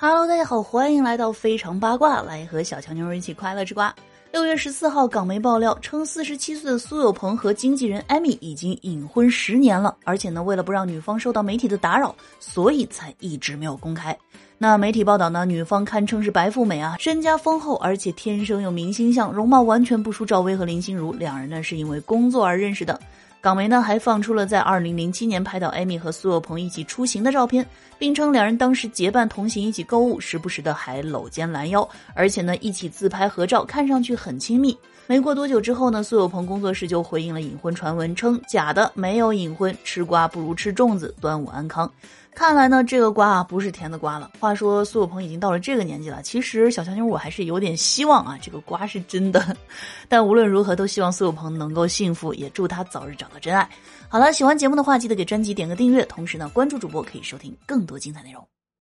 Hello，大家好，欢迎来到非常八卦，来和小强妞一起快乐吃瓜。六月十四号，港媒爆料称，四十七岁的苏有朋和经纪人艾米已经隐婚十年了，而且呢，为了不让女方受到媒体的打扰，所以才一直没有公开。那媒体报道呢，女方堪称是白富美啊，身家丰厚，而且天生有明星相，容貌完全不输赵薇和林心如，两人呢是因为工作而认识的。港媒呢还放出了在二零零七年拍到艾米和苏有朋一起出行的照片，并称两人当时结伴同行，一起购物，时不时的还搂肩拦腰，而且呢一起自拍合照，看上去很亲密。没过多久之后呢，苏有朋工作室就回应了隐婚传闻，称假的，没有隐婚，吃瓜不如吃粽子，端午安康。看来呢，这个瓜啊不是甜的瓜了。话说苏有朋已经到了这个年纪了，其实小强妞我还是有点希望啊，这个瓜是真的。但无论如何，都希望苏有朋能够幸福，也祝他早日和真爱。好了，喜欢节目的话，记得给专辑点个订阅，同时呢，关注主播可以收听更多精彩内容。